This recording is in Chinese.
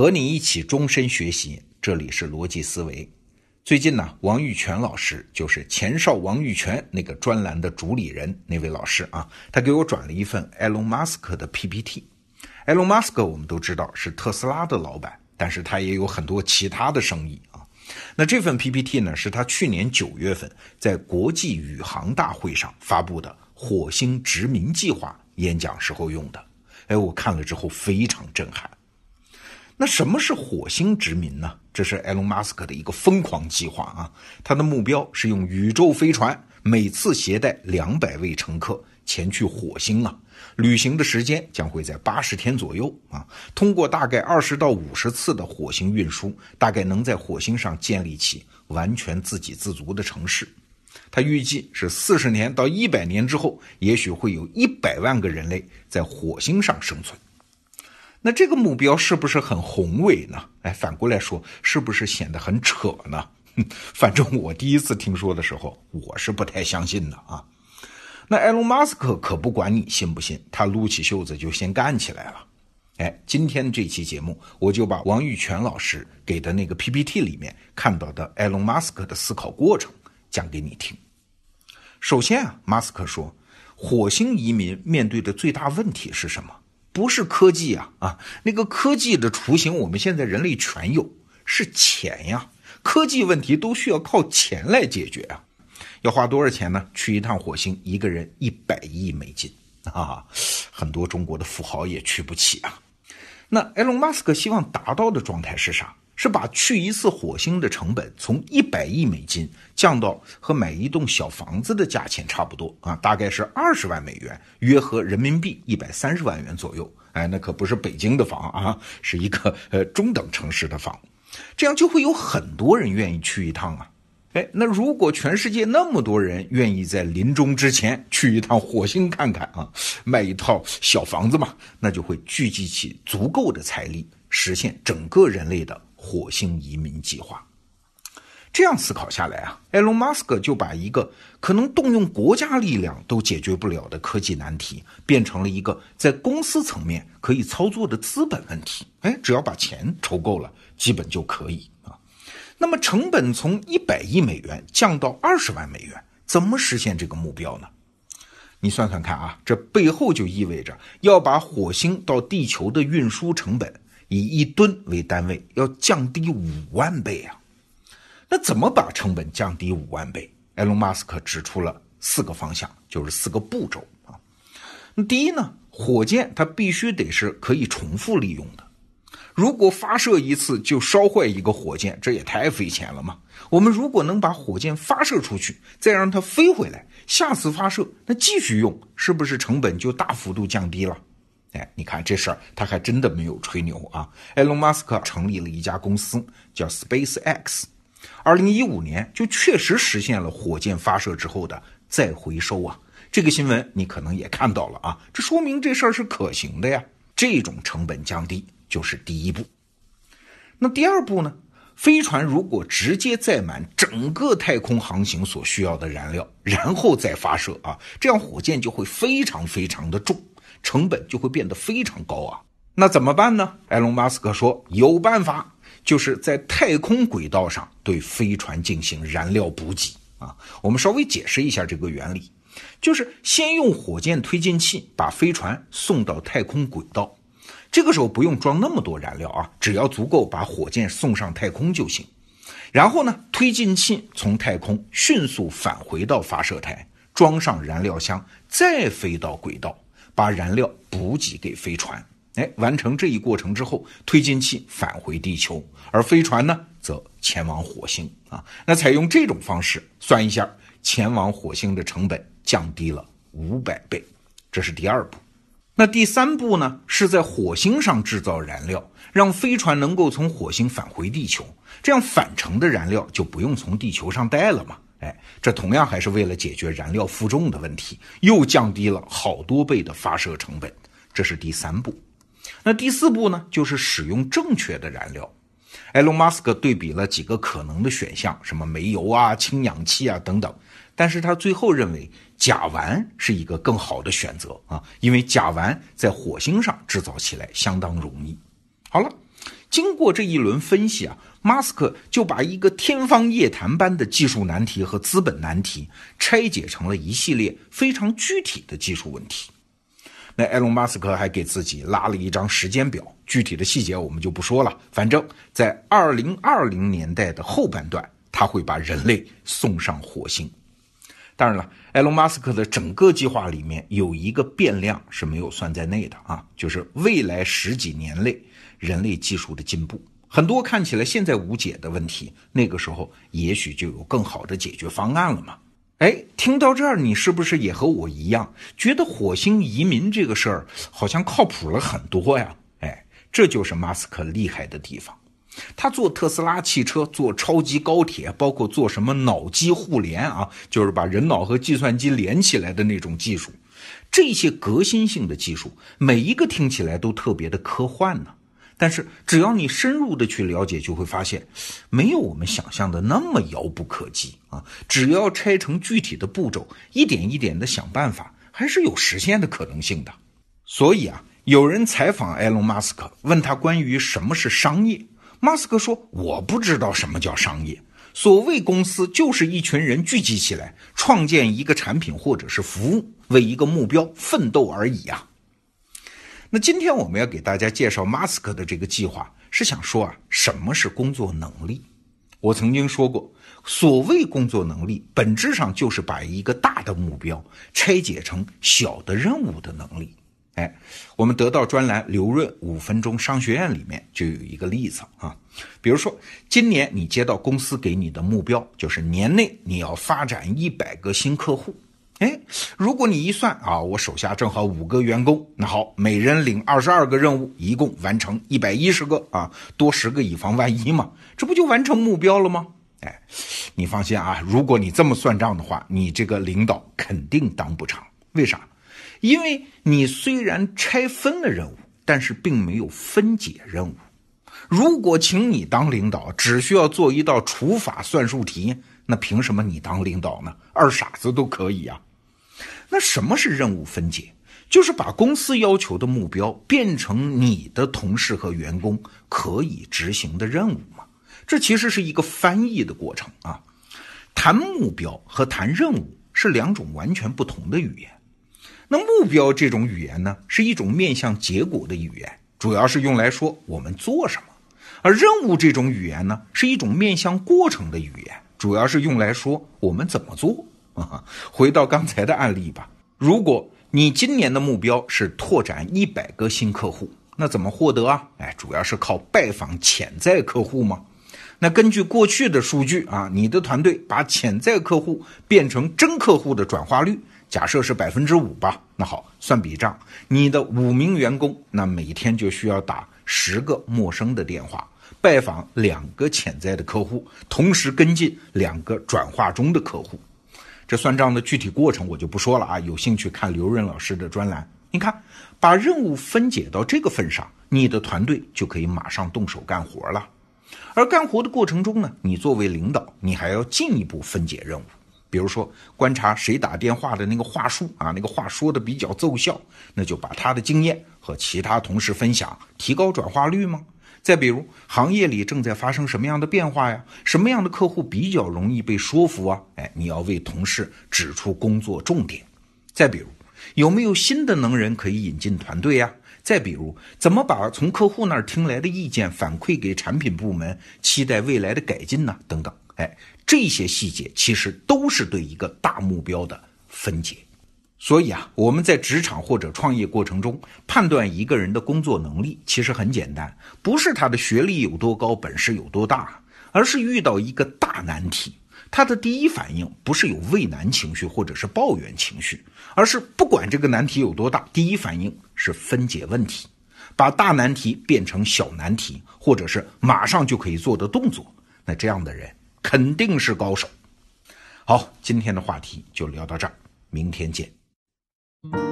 和你一起终身学习，这里是逻辑思维。最近呢，王玉泉老师就是前哨王玉泉那个专栏的主理人，那位老师啊，他给我转了一份埃隆·马斯克的 PPT。埃隆·马斯克我们都知道是特斯拉的老板，但是他也有很多其他的生意啊。那这份 PPT 呢，是他去年九月份在国际宇航大会上发布的火星殖民计划演讲时候用的。哎，我看了之后非常震撼。那什么是火星殖民呢？这是埃隆·马斯克的一个疯狂计划啊！他的目标是用宇宙飞船每次携带两百位乘客前去火星啊，旅行的时间将会在八十天左右啊。通过大概二十到五十次的火星运输，大概能在火星上建立起完全自给自足的城市。他预计是四十年到一百年之后，也许会有一百万个人类在火星上生存。那这个目标是不是很宏伟呢？哎，反过来说，是不是显得很扯呢？反正我第一次听说的时候，我是不太相信的啊。那埃隆·马斯克可不管你信不信，他撸起袖子就先干起来了。哎，今天这期节目，我就把王玉泉老师给的那个 PPT 里面看到的埃隆·马斯克的思考过程讲给你听。首先啊，马斯克说，火星移民面对的最大问题是什么？不是科技啊啊，那个科技的雏形我们现在人类全有，是钱呀。科技问题都需要靠钱来解决啊。要花多少钱呢？去一趟火星，一个人一百亿美金啊，很多中国的富豪也去不起啊。那埃隆·马斯克希望达到的状态是啥？是把去一次火星的成本从一百亿美金降到和买一栋小房子的价钱差不多啊，大概是二十万美元，约合人民币一百三十万元左右。哎，那可不是北京的房啊，是一个呃中等城市的房，这样就会有很多人愿意去一趟啊。哎，那如果全世界那么多人愿意在临终之前去一趟火星看看啊，买一套小房子嘛，那就会聚集起足够的财力，实现整个人类的。火星移民计划，这样思考下来啊，埃隆·马斯克就把一个可能动用国家力量都解决不了的科技难题，变成了一个在公司层面可以操作的资本问题。哎，只要把钱筹够了，基本就可以啊。那么，成本从一百亿美元降到二十万美元，怎么实现这个目标呢？你算算看啊，这背后就意味着要把火星到地球的运输成本。以一吨为单位，要降低五万倍啊！那怎么把成本降低五万倍？埃隆·马斯克指出了四个方向，就是四个步骤啊。那第一呢，火箭它必须得是可以重复利用的。如果发射一次就烧坏一个火箭，这也太费钱了嘛。我们如果能把火箭发射出去，再让它飞回来，下次发射那继续用，是不是成本就大幅度降低了？哎，你看这事儿，他还真的没有吹牛啊！埃隆·马斯克成立了一家公司，叫 SpaceX，二零一五年就确实实现了火箭发射之后的再回收啊！这个新闻你可能也看到了啊，这说明这事儿是可行的呀！这种成本降低就是第一步。那第二步呢？飞船如果直接载满整个太空航行所需要的燃料，然后再发射啊，这样火箭就会非常非常的重。成本就会变得非常高啊，那怎么办呢？埃隆·马斯克说有办法，就是在太空轨道上对飞船进行燃料补给啊。我们稍微解释一下这个原理，就是先用火箭推进器把飞船送到太空轨道，这个时候不用装那么多燃料啊，只要足够把火箭送上太空就行。然后呢，推进器从太空迅速返回到发射台，装上燃料箱，再飞到轨道。把燃料补给给飞船，哎，完成这一过程之后，推进器返回地球，而飞船呢，则前往火星啊。那采用这种方式，算一下，前往火星的成本降低了五百倍，这是第二步。那第三步呢，是在火星上制造燃料，让飞船能够从火星返回地球，这样返程的燃料就不用从地球上带了嘛。哎，这同样还是为了解决燃料负重的问题，又降低了好多倍的发射成本。这是第三步。那第四步呢？就是使用正确的燃料。埃隆·马斯克对比了几个可能的选项，什么煤油啊、氢氧气啊等等，但是他最后认为甲烷是一个更好的选择啊，因为甲烷在火星上制造起来相当容易。好了，经过这一轮分析啊，马斯克就把一个天方夜谭般的技术难题和资本难题拆解成了一系列非常具体的技术问题。那埃隆·马斯克还给自己拉了一张时间表，具体的细节我们就不说了。反正，在二零二零年代的后半段，他会把人类送上火星。当然了，埃隆·马斯克的整个计划里面有一个变量是没有算在内的啊，就是未来十几年内人类技术的进步。很多看起来现在无解的问题，那个时候也许就有更好的解决方案了嘛。哎，听到这儿，你是不是也和我一样，觉得火星移民这个事儿好像靠谱了很多呀？哎，这就是马斯克厉害的地方。他做特斯拉汽车，做超级高铁，包括做什么脑机互联啊，就是把人脑和计算机连起来的那种技术，这些革新性的技术，每一个听起来都特别的科幻呢。但是只要你深入的去了解，就会发现，没有我们想象的那么遥不可及啊！只要拆成具体的步骤，一点一点的想办法，还是有实现的可能性的。所以啊，有人采访埃隆·马斯克，问他关于什么是商业，马斯克说：“我不知道什么叫商业。所谓公司，就是一群人聚集起来，创建一个产品或者是服务，为一个目标奋斗而已啊。”那今天我们要给大家介绍马斯克的这个计划，是想说啊，什么是工作能力？我曾经说过，所谓工作能力，本质上就是把一个大的目标拆解成小的任务的能力。哎，我们得到专栏刘润五分钟商学院里面就有一个例子啊，比如说今年你接到公司给你的目标，就是年内你要发展一百个新客户。哎，如果你一算啊，我手下正好五个员工，那好，每人领二十二个任务，一共完成一百一十个啊，多十个以防万一嘛，这不就完成目标了吗？哎，你放心啊，如果你这么算账的话，你这个领导肯定当不长。为啥？因为你虽然拆分了任务，但是并没有分解任务。如果请你当领导，只需要做一道除法算术题，那凭什么你当领导呢？二傻子都可以啊。那什么是任务分解？就是把公司要求的目标变成你的同事和员工可以执行的任务嘛？这其实是一个翻译的过程啊。谈目标和谈任务是两种完全不同的语言。那目标这种语言呢，是一种面向结果的语言，主要是用来说我们做什么；而任务这种语言呢，是一种面向过程的语言，主要是用来说我们怎么做。啊回到刚才的案例吧。如果你今年的目标是拓展一百个新客户，那怎么获得啊？哎，主要是靠拜访潜在客户吗？那根据过去的数据啊，你的团队把潜在客户变成真客户的转化率，假设是百分之五吧。那好，算笔账，你的五名员工，那每天就需要打十个陌生的电话，拜访两个潜在的客户，同时跟进两个转化中的客户。这算账的具体过程我就不说了啊，有兴趣看刘润老师的专栏。你看，把任务分解到这个份上，你的团队就可以马上动手干活了。而干活的过程中呢，你作为领导，你还要进一步分解任务，比如说观察谁打电话的那个话术啊，那个话说的比较奏效，那就把他的经验和其他同事分享，提高转化率吗？再比如，行业里正在发生什么样的变化呀？什么样的客户比较容易被说服啊？哎，你要为同事指出工作重点。再比如，有没有新的能人可以引进团队呀？再比如，怎么把从客户那儿听来的意见反馈给产品部门，期待未来的改进呢？等等，哎，这些细节其实都是对一个大目标的分解。所以啊，我们在职场或者创业过程中判断一个人的工作能力，其实很简单，不是他的学历有多高、本事有多大，而是遇到一个大难题，他的第一反应不是有畏难情绪或者是抱怨情绪，而是不管这个难题有多大，第一反应是分解问题，把大难题变成小难题，或者是马上就可以做的动作。那这样的人肯定是高手。好，今天的话题就聊到这儿，明天见。Mm-hmm.